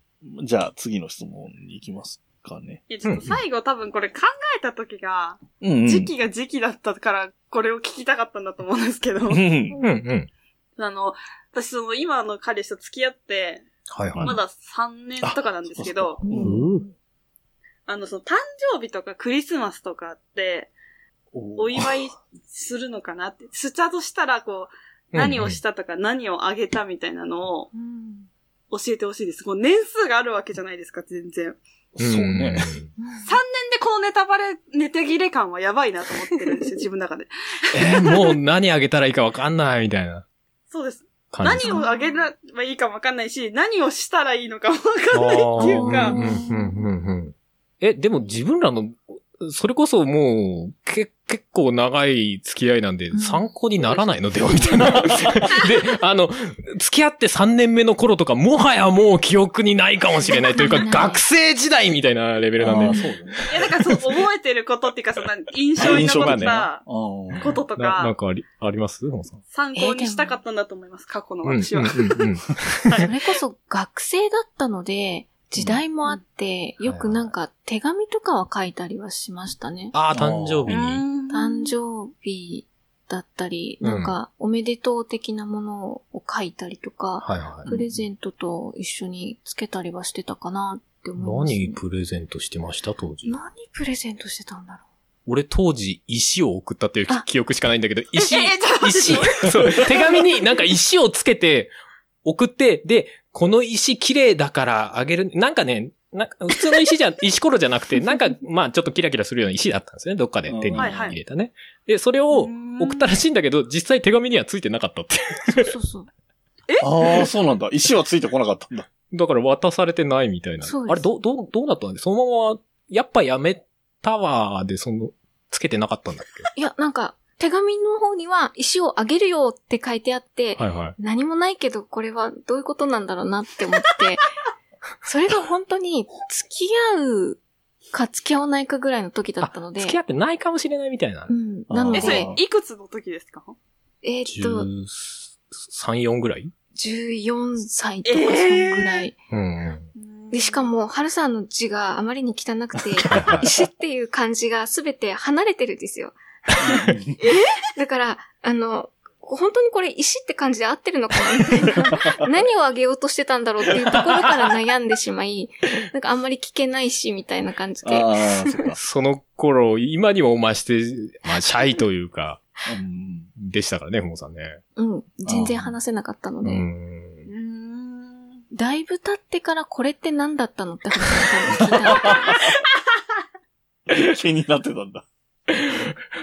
じゃあ次の質問に行きますかね。いや、ちょっと最後多分これ考えた時が、うん、うん。時期が時期だったから、これを聞きたかったんだと思うんですけどう、ん。うんうん。あの、私その今の彼氏と付き合って、はいはい。まだ3年とかなんですけどあ、んあの、その誕生日とかクリスマスとかって、お祝いするのかなって。スタートしたら、こう、何をしたとか何をあげたみたいなのをうん教えてほしいです。こう年数があるわけじゃないですか、全然。そうね。3年でこのネタバレ、ネタ切れ感はやばいなと思ってるんですよ、[LAUGHS] 自分の中で。えーもう何あげたらいいかわかんないみたいなそうです。何をあげればいいかもわかんないし、何をしたらいいのかもわかんないっていうかあーうん、うんうんうんえ、でも自分らの、それこそもう、け、結構長い付き合いなんで、うん参考にならないのではみたいな。[LAUGHS] で、あの、付き合って3年目の頃とか、もはやもう記憶にないかもしれないというか、[LAUGHS] 学生時代みたいなレベルなんで。そうだね。いや、だからそう、覚えてることっていうか、その、印象に残ったうん [LAUGHS] こととななんか、かあり、あります？もさん。参考にしたかったんだと思います、過去の私は。うんうん。それこそ学生だったので、時代もあって、うんよくなんか手紙とかは書いたりはしましたね。ああ、誕生日に。誕生日だったり、うんなんかおめでとう的なものを書いたりとか、はいはい。プレゼントと一緒につけたりはしてたかなって思います、ね。何プレゼントしてました当時？何プレゼントしてたんだろ俺当時石を送ったっていうあ記憶しかないんだけど、[LAUGHS] 石、石、そう、手紙になんか石をつけて送って、で、この石綺麗だからあげる。なんかね、なんか普通の石じゃ、[LAUGHS] 石ころじゃなくて、なんか、まあちょっとキラキラするような石だったんですね。どっかで手に入れたね。で、それを送ったらしいんだけど、実際手紙にはついてなかったって。う。そうそうそう。ああ、そうなんだ。石はついてこなかったんだ。だから渡されてないみたいなそう。ですあれ、ど、どう、どうなったんでそのまま、やっぱやめたわーで、その、つけてなかったんだっいや、なんか、手紙の方には石をあげるよって書いてあって、けはいはい。何もないけど、これはどういうことなんだろうなって思って、[LAUGHS] それが本当に付き合うか付き合わないかぐらいの時だったので、付き合ってないかもしれないみたいなう。ん。なのえ、それで、、いくつの時ですか？えーっと、13、4ぐらい？14歳とかそんぐらい。うん。で、しかも、春さんの字があまりに汚くて、[LAUGHS] 石っていう漢字がすべて離れてるんですよ。[LAUGHS] だから、あの、本当にこれ石って感じで合ってるのかなみたいな。[LAUGHS] 何をあげようとしてたんだろうっていうところから悩んでしまい、なんかあんまり聞けないし、みたいな感じで。そ。[LAUGHS] その頃、今にも増して、まあ、シャイというか、うんでしたからね、ふもさんね。うん。全然話せなかったのうで。ん。だいぶ経ってからこれって何だったのって話を多分聞いたの気になってたんだ。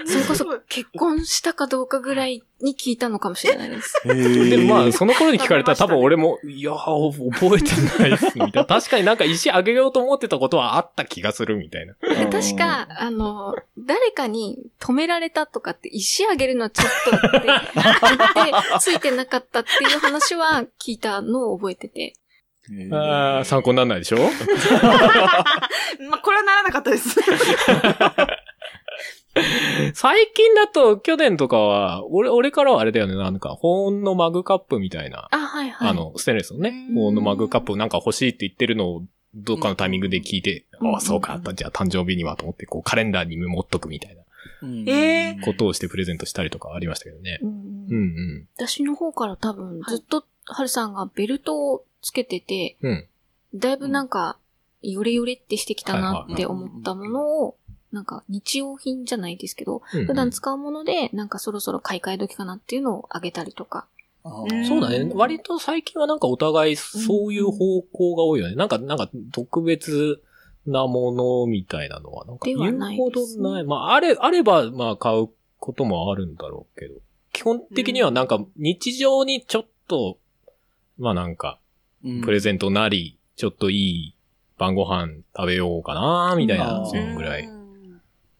それこそ結婚したかどうかぐらいに聞いたのかもしれないです。でもまあ、その頃に聞かれたら多分俺も、いやー、覚えてないっす、みたいな。[LAUGHS] 確かになんか石あげようと思ってたことはあった気がする、みたいな。確か、あの、誰かに止められたとかって石あげるのはちょっとって言って、ついてなかったっていう話は聞いたのを覚えてて。うん、あー参考にならないでしょ？[LAUGHS] まあ、これはならなかったです。最近だと、去年とかは、俺、俺からはあれだよね、なんか、保温のマグカップみたいな、あ、はいはい。あの、ステンレスのねう、ん保温のマグカップなんか欲しいって言ってるのを、どっかのタイミングで聞いて、うんああ、そうか、じゃあ誕生日にはと思って、こう、カレンダーにメモっとくみたいなうんえーことをしてプレゼントしたりとかありましたけどね。うんううんん私の方から多分、はいずっと、はるさんがベルトをつけてて、うん。うん。だいぶなんか、ヨレヨレってしてきたなって思ったものを、なんか日用品じゃないですけど、うん普段使うもので、なんかそろそろ買い替え時かなっていうのをあげたりとか。そうだね。割と最近はなんかお互いそういう方向が多いよね。なんか、なんか特別なものみたいなのは、なんかでは言うないほどですねない。まあ、あれ、あれば、まあ買うこともあるんだろうけど。基本的にはなんか日常にちょっと、まあなんか、うんプレゼントなり、ちょっといい晩ご飯食べようかな、みたいな、うんそのぐらい。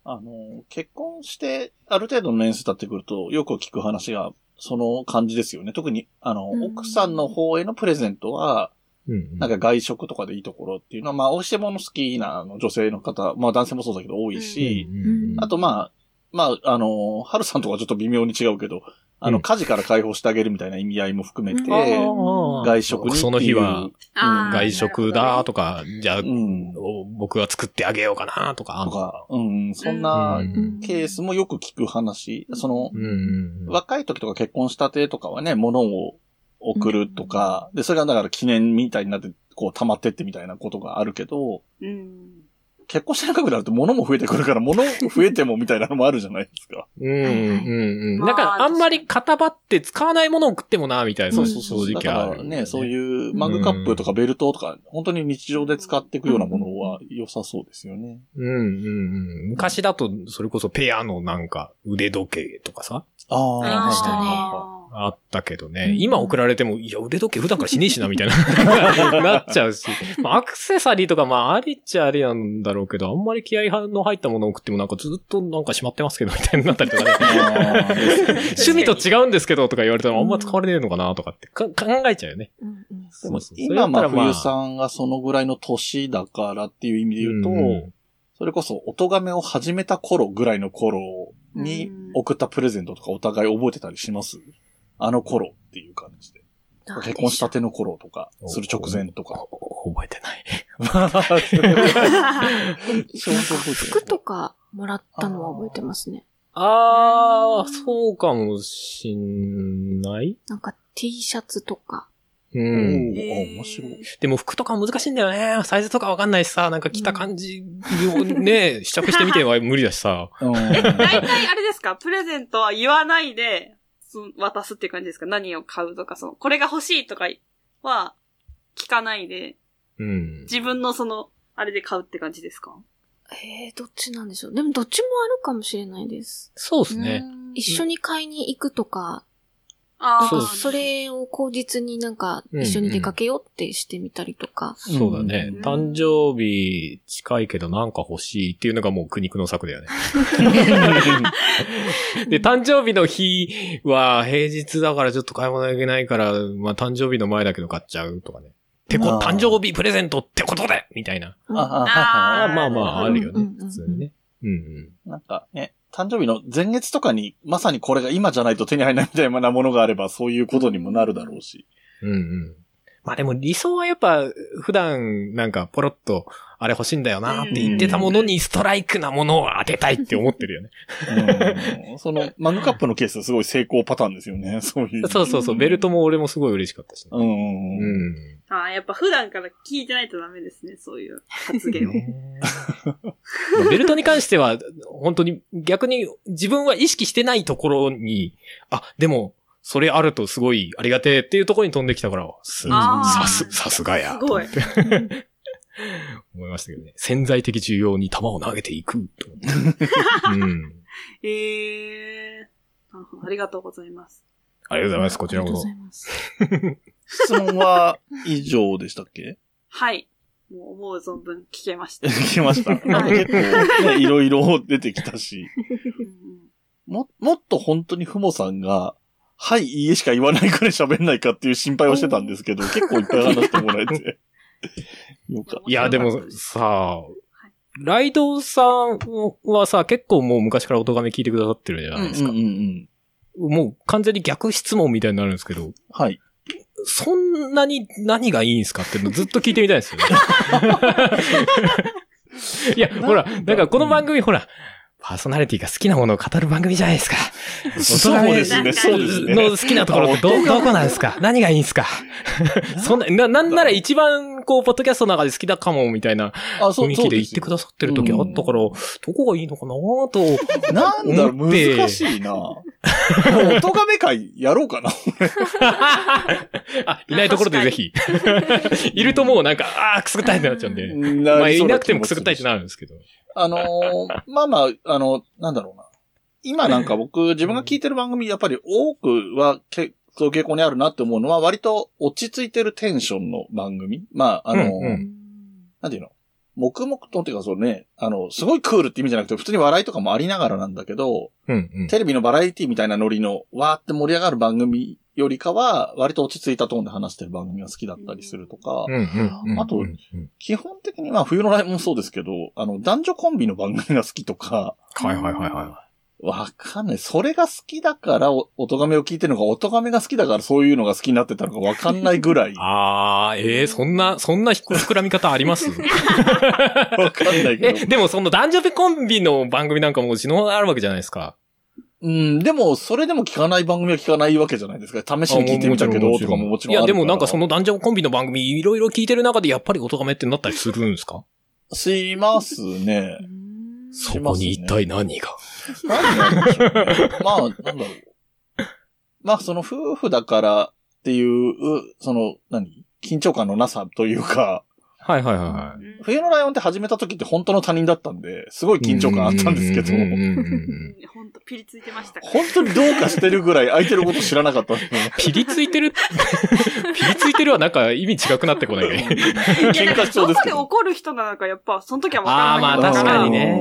うんあの、結婚して、ある程度の年数経ってくると、よく聞く話が、その感じですよね。特に、あの、うん奥さんの方へのプレゼントは、うんうん。なんか外食とかでいいところっていうのは、まあ、美味しいもの好きなあの女性の方、まあ男性もそうだけど多いし、うんうんうんあとまあ、まあ、あの、春さんとはちょっと微妙に違うけど、あの、うん。家事から解放してあげるみたいな意味合いも含めて、外食に。その日は外食だとか、じゃあ僕が作ってあげようかなとか。あんのとか、うん、そんなうん。ケースもよく聞く話。その。若い時とか結婚したてとかはね、物を送るとか、で、それがだから記念みたいになって、こう溜まってってみたいなことがあるけど、うん。結婚して長くなると物も増えてくるから、物増えてもみたいなのもあるじゃないですか。うんうんうん。まあなんか、あんまり固まって使わないものを送ってもな、みたいな、そう正そうそう。だ直ある、からね、そういうマグカップとかベルトとか、本当に日常で使っていくようなものは良さそうですよね。うんうんうん。昔だと、それこそペアのなんか腕時計とかさ、あありましたねああったけどうね、ん。今送られても、いや、腕時計普段からしねえしな、みたいな、[LAUGHS] なっちゃうし。まあアクセサリーとか、まあ、ありっちゃありなんだろうけど、あんまり気合の入ったものを送ってもなんかずっとなんかしまってますけど、みたいになったりとかね。趣味と違うんですけど、とか言われたらあんま使われねえのかな、とかってか考えちゃうよね。うんうん。でもそう。そう冬さんがそのぐらいの年だからっていう意味で言うと、うんそれこそ、お咎めを始めた頃ぐらいの頃に送ったプレゼントとかお互い覚えてたりします？あの頃っていう感じで。結婚したての頃とか、する直前とか。お覚えてない。[LAUGHS] 服とかもらったのは覚えてますね。あー、そうかもしんないなんか T シャツとか。うおん。ーあ面白い。でも服とか難しいんだよね。サイズとかわかんないしさ、なんか着た感じをね、[LAUGHS] 試着してみては無理だしさ。[LAUGHS] 大体あれですか？プレゼントは言わないで、渡すっていう感じですか？何を買うとか、その、これが欲しいとかは、聞かないで、うん。自分のその、あれで買うって感じですか？えー、どっちなんでしょう？でもどっちもあるかもしれないです。そうですね。一緒に買いに行くとか、ああ、そうそれを口実になんかうん一緒に出かけようってしてみたりとか。そうだね。うん誕生日近いけどなんか欲しいっていうのがもう苦肉の策だよね。[LAUGHS] で、誕生日の日は平日だからちょっと買い物行けないから、まあ誕生日の前だけど買っちゃうとかね。てこ、誕生日プレゼントってことでみたいな。うんああまあまあ、あるよねうんうんう。ん普通にね。うんうん。なんかね、誕生日の前月とかに、まさにこれが今じゃないと手に入らないみたいなものがあれば、そういうことにもなるだろうし。うんうん。まあでも理想はやっぱ普段なんかポロッとあれ欲しいんだよなって言ってたものにストライクなものを当てたいって思ってるよね。うんその、マグカップのケースはすごい成功パターンですよね。[LAUGHS] そういう。そうそうそう。ベルトも俺もすごい嬉しかったしね。うんうんうん。うん。ああ、やっぱ普段から聞いてないとダメですね、そういう発言を。まあベルトに関しては、本当に逆に自分は意識してないところに、あ、でも、それあるとすごいありがてえっていうところに飛んできたから、すさす、さすがや。すごい。[LAUGHS] 思いましたけどね。潜在的需要に球を投げていくと思って。[LAUGHS] うん。ええー。なるほどありがとうございます。ありがとうございます、こちらこそあり。がとうございます。[LAUGHS] 質問は以上でしたっけ？はい。もう思う存分聞けました。[LAUGHS] 聞きました。なんか結構ね、いろいろ出てきたし。も、もっと本当にふもさんが、はい、いいえしか言わないくらい喋んないかっていう心配をしてたんですけど、結構いっぱい話してもらえて。[LAUGHS] よかっいや、でもさ、ライドさんはさ、結構もう昔から音亀聞いてくださってるじゃないですか。うんうんうん。もう完全に逆質問みたいになるんですけど、はい。そんなに何がいいんですかってのずっと聞いてみたいですよね。[LAUGHS] いや、ほら、なんかこの番組ほら、パーソナリティが好きなものを語る番組じゃないですか。そうですね、そうですね。の好きなところってど、どこなんですか何がいいんですか？[LAUGHS] そんな、な、なんなら一番、こう、ポッドキャストの中で好きだかも、みたいなあ、そ雰囲気で言ってくださってる時あったから、どこがいいのかなと。なんだろう、難しいな。音亀会やろうかな。[LAUGHS] あ、いないところでぜひ。[LAUGHS] いるともうなんか、ああ、くすぐったいってなっちゃうんで。まあ、いなくてもくすぐったいってなるんですけど。あのーまあまあ、あの、なんだろうな。今なんか僕、自分が聞いてる番組、やっぱり多くは、けそういう傾向にあるなって思うのは、割と落ち着いてるテンションの番組。まあ、あのーうんうんなんていうの？黙々とっていうかそうね、あの、すごいクールって意味じゃなくて、普通に笑いとかもありながらなんだけど、うんうん。テレビのバラエティみたいなノリの、わーって盛り上がる番組よりかは、割と落ち着いたトーンで話してる番組が好きだったりするとか。あと基本的にまあ、冬のライブもそうですけど、あの、男女コンビの番組が好きとか、はいはいはいはわかんない。それが好きだから、お、音亀を聞いてるのか、音亀が好きだからそういうのが好きになってたのかわかんないぐらい。い。ああ、ええそんな、そんな膨らみ方あります？[LAUGHS] わかんないけどえ、。でもその男女コンビの番組なんかもう死のあるわけじゃないですか。うん、でも、それでも聞かない番組は聞かないわけじゃないですか。試しに聞いてみたけど、とかももちろんいや。でもなんかその男女コンビの番組いろいろ聞いてる中でやっぱり音亀ってなったりするんですか？しますね。そこに一体何が？何なんでしょうね。まあ、なんだろう。まあ、その夫婦だからっていう、その、何？緊張感のなさというか、はいはいはいはい。冬のライオンって始めた時って本当の他人だったんで、すごい緊張感あったんですけどう、んうんうんうんほんと、[LAUGHS] ピリついてました。本当にどうかしてるぐらい相手のこと知らなかった。[LAUGHS] ピリついてる？[LAUGHS] ピリついてるはなんか意味違くなってこないね。喧嘩しそうどこでですけど。怒る人なのか、やっぱ、その時は分からなかったあーまあ確かにね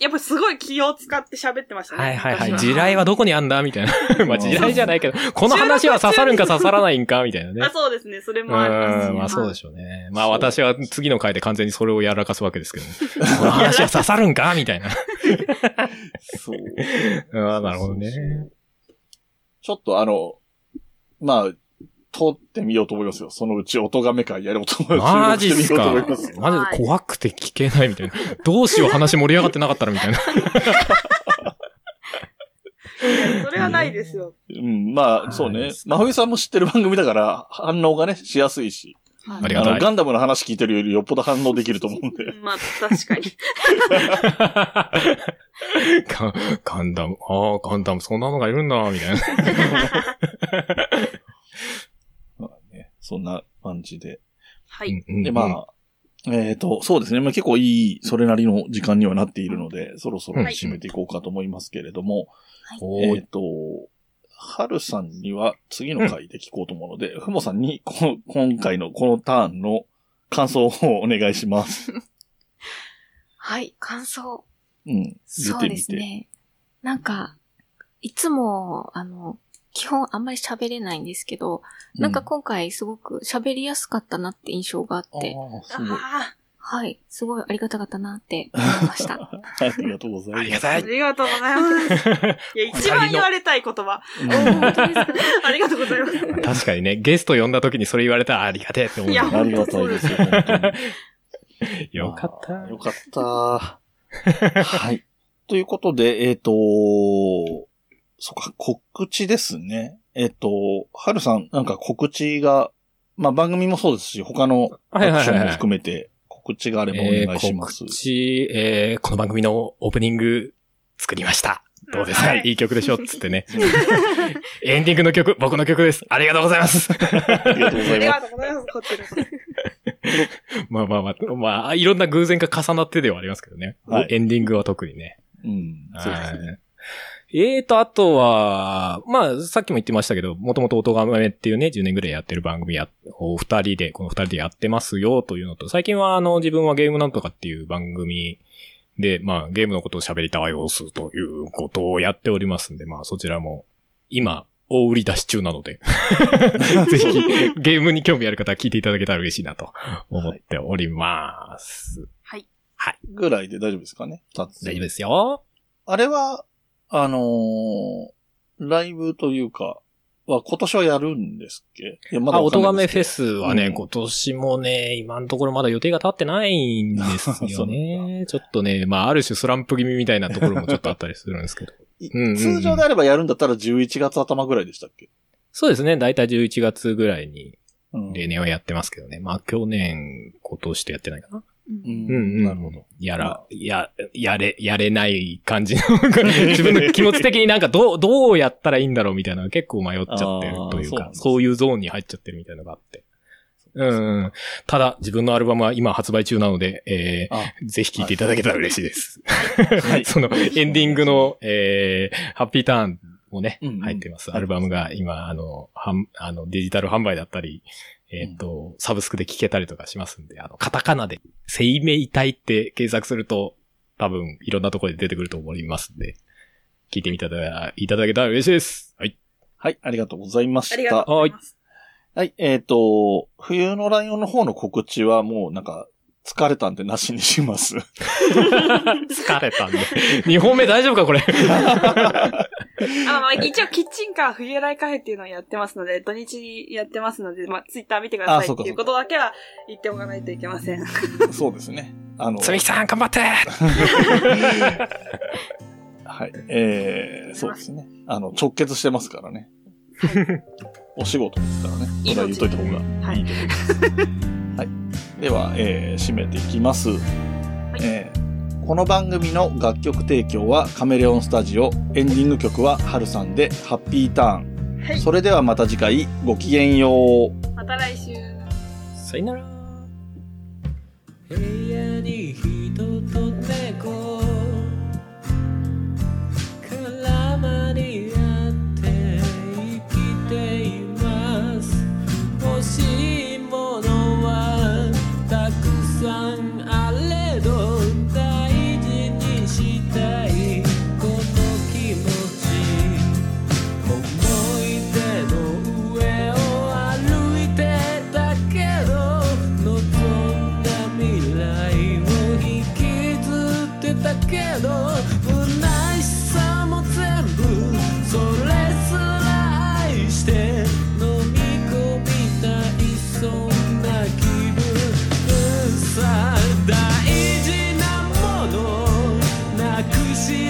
やっぱすごい気を使って喋ってましたね。はいはいはい。私地雷はどこにあんだみたいな。[LAUGHS] まあ地雷じゃないけど、[LAUGHS] この話は刺さるんか刺さらないんかみたいなねあ、。そうですね。それうもありますしん、まあそうでしょうね。まあ私は次の回で完全にそれをやらかすわけですけど、[LAUGHS] この話は刺さるんかみたいな。そう。ああ、なるほどね。ちょっとあの、まあ、通ってみようと思いますよ。そのうち音亀会やろうと思います。マジっすか？してみようと思いますよ。マジで怖くて聞けないみたいな。どうしよう話盛り上がってなかったらみたいな。それはないですよ。うん、まあ、そうね。真冬さんも知ってる番組だから、反応がね、しやすいし。はいありがたいあの、ガンダムの話聞いてるよりよっぽど反応できると思うんで。[LAUGHS] まあ、確かに。ガガンダム、ああ、ガンダム、そんなのがいるんだ、みたいな。[LAUGHS] そんな感じで。はい。で、まあ、えっ、と、そうですね。まあ、結構いい、それなりの時間にはなっているので、そろそろ締めていこうかと思いますけれども、おーえっ、と、はるさんには次の回で聞こうと思うので、ふもさんにこの今回のこのターンの感想をお願いします。[LAUGHS] はい、感想。うん。出そうでてみて。すね。なんか、いつも、あの、基本あんまり喋れないんですけど、なんか今回すごく喋りやすかったなって印象があって、ああ。あはい、すごいありがたかったなって [LAUGHS] 思いました。ありがとうございます。あ、りがたい。りがとうございます。いや、一番言われたい言葉。うん本当ですか？[LAUGHS] ありがとうございます。確かにね、ゲスト呼んだ時にそれ言われたらありがてえって思う。いやありがたいですよ。よかった。よかった。はい。ということで、えっ、と、そっか、告知ですね。えっ、と、はるさん、なんか告知が、まあ番組もそうですし、他のアクションも含めて告知があればおえー願いします。告知、えーこの番組のオープニング作りました。どうですか、はいい、い曲でしょ？つってね。[LAUGHS] エンディングの曲、僕の曲です。ありがとうございます。ありがとうござありいます。[LAUGHS] がとうございます。こちらこそ。まあまあまあ、まあ、いろんな偶然が重なってではありますけどね。はいエンディングは特にね。うん、そうですね。はいえーと、あとは、まあ、さっきも言ってましたけど、もともと音がめっていうね、10年ぐらいやってる番組や、お二人で、この二人でやってますよというのと、最近はあの、自分はゲームなんとかっていう番組で、まあ、ゲームのことを喋りたい様子ということをやっておりますんで、まあ、そちらも、今、大売り出し中なので、[LAUGHS] ぜひ、ゲームに興味ある方は聞いていただけたら嬉しいなと思っております。はい。はい。ぐらいで大丈夫ですかね。大丈夫ですよ。あれは、あのーライブというか、は今年はやるんですっけ？いや、まあ、わおとがめフェスはね、うん今年もね、今のところまだ予定が立ってないんですよね。[LAUGHS] ちょっとね、まあ、ある種スランプ気味みたいなところもちょっとあったりするんですけど。いうんうんうん通常であればやるんだったら11月頭ぐらいでしたっけ？そうですね、だいたい11月ぐらいにうん。例年はやってますけどね。まあ、去年、今年とやってないかな。うん。なるほど。。やら、や、やれ、やれない感じの、[LAUGHS] 自分の気持ち的になんかどう、どうやったらいいんだろうみたいな結構迷っちゃってるというかそういうゾーンに入っちゃってるみたいなのがあって。うんうん。ただ、自分のアルバムは今発売中なので、えあ、ー、ぜひ聴いていただけたら嬉しいです。はい [LAUGHS] その、エンディングの、えー、ハッピーターンもね、うんうん入ってます。アルバムが今、あの、はん、あの、デジタル販売だったり、えっ、と、サブスクで聴けたりとかしますんで、あの、カタカナで、生命体って検索すると、多分、いろんなところで出てくると思いますんで、聞いてみただ、いただけたら嬉しいです。はい。はい、ありがとうございました。ありがとうございます。はい、えっ、と、冬のライオンの方の告知はもうなんか、疲れたんでなしにします。疲れたんで。2本目大丈夫かこれ？あまあ、一応、キッチンカー冬来カフェっていうのをやってますので、土日やってますので、まあ、ツイッター見てくださいっていうことだけは言っておかないといけません。そうですね。あの、つみきさん、頑張って [LAUGHS] はい。えー、そうですね。あの、直結してますからね。[LAUGHS] お仕事ですからね。それは言っといた方がいいと思います。はい。では、えー、締めていきます。えーこの番組の楽曲提供はカメレオンスタジオ、エンディング曲はハルさんでハッピーターン。はい。それではまた次回、ごきげんよう。また来週。さよなら。部屋に人と猫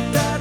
く